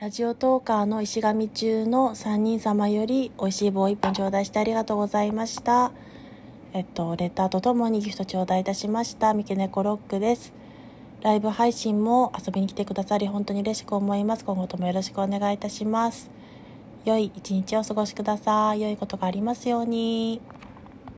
ラジオトーカーの石神中の3人様より美味しい棒1本頂戴してありがとうございました。えっと、レターとともにギフト頂戴いたしました。三毛猫ロックです。ライブ配信も遊びに来てくださり本当に嬉しく思います。今後ともよろしくお願いいたします。良い一日をお過ごしください。良いことがありますように。